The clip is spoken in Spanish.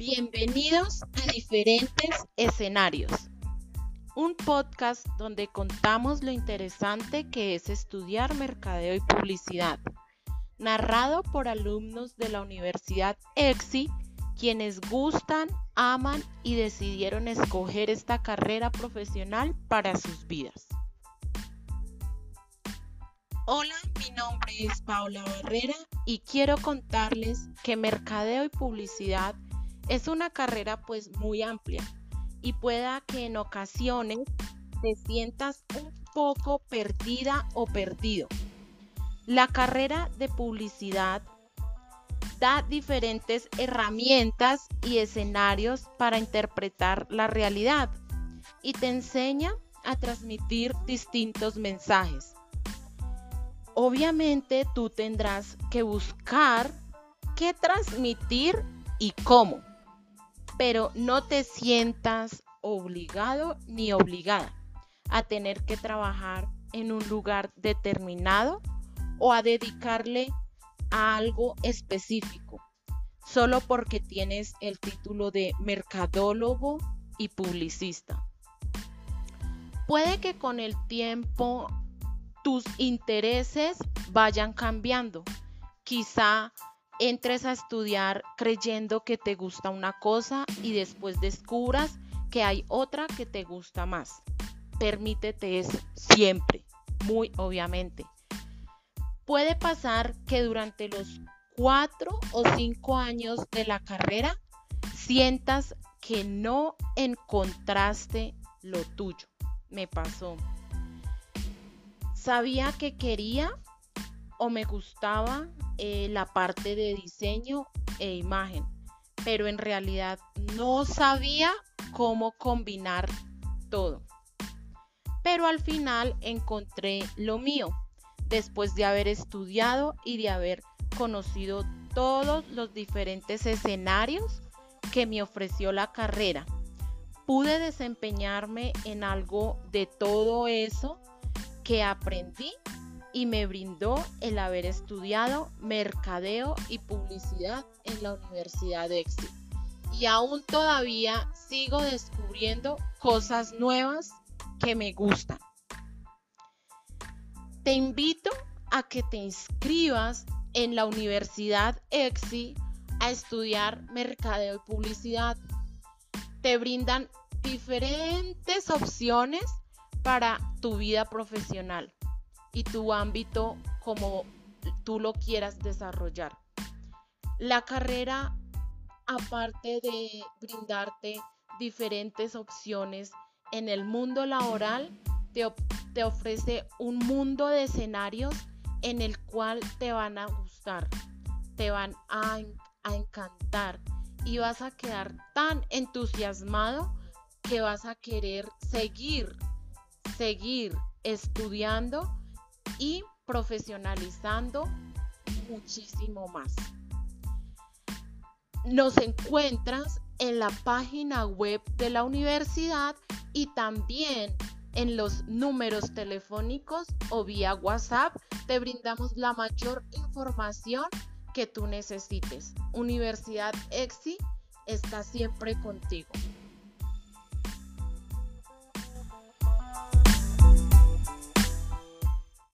Bienvenidos a diferentes escenarios. Un podcast donde contamos lo interesante que es estudiar mercadeo y publicidad. Narrado por alumnos de la Universidad EXI, quienes gustan, aman y decidieron escoger esta carrera profesional para sus vidas. Hola, mi nombre es Paula Barrera y quiero contarles que mercadeo y publicidad es una carrera pues muy amplia y pueda que en ocasiones te sientas un poco perdida o perdido. La carrera de publicidad da diferentes herramientas y escenarios para interpretar la realidad y te enseña a transmitir distintos mensajes. Obviamente tú tendrás que buscar qué transmitir y cómo pero no te sientas obligado ni obligada a tener que trabajar en un lugar determinado o a dedicarle a algo específico, solo porque tienes el título de mercadólogo y publicista. Puede que con el tiempo tus intereses vayan cambiando. Quizá entres a estudiar creyendo que te gusta una cosa y después descubras que hay otra que te gusta más. Permítete eso siempre, muy obviamente. Puede pasar que durante los cuatro o cinco años de la carrera sientas que no encontraste lo tuyo. Me pasó. Sabía que quería o me gustaba eh, la parte de diseño e imagen, pero en realidad no sabía cómo combinar todo. Pero al final encontré lo mío, después de haber estudiado y de haber conocido todos los diferentes escenarios que me ofreció la carrera. Pude desempeñarme en algo de todo eso que aprendí y me brindó el haber estudiado mercadeo y publicidad en la Universidad de. Y aún todavía sigo descubriendo cosas nuevas que me gustan. Te invito a que te inscribas en la Universidad EXI a estudiar mercadeo y publicidad. Te brindan diferentes opciones para tu vida profesional y tu ámbito como tú lo quieras desarrollar. La carrera, aparte de brindarte diferentes opciones en el mundo laboral, te, ofrece un mundo de escenarios en el cual te van a gustar, te van a, a encantar y vas a quedar tan entusiasmado que vas a querer seguir, seguir estudiando y profesionalizando muchísimo más. Nos encuentras en la página web de la universidad y también en los números telefónicos o vía WhatsApp te brindamos la mayor información que tú necesites. Universidad EXI está siempre contigo.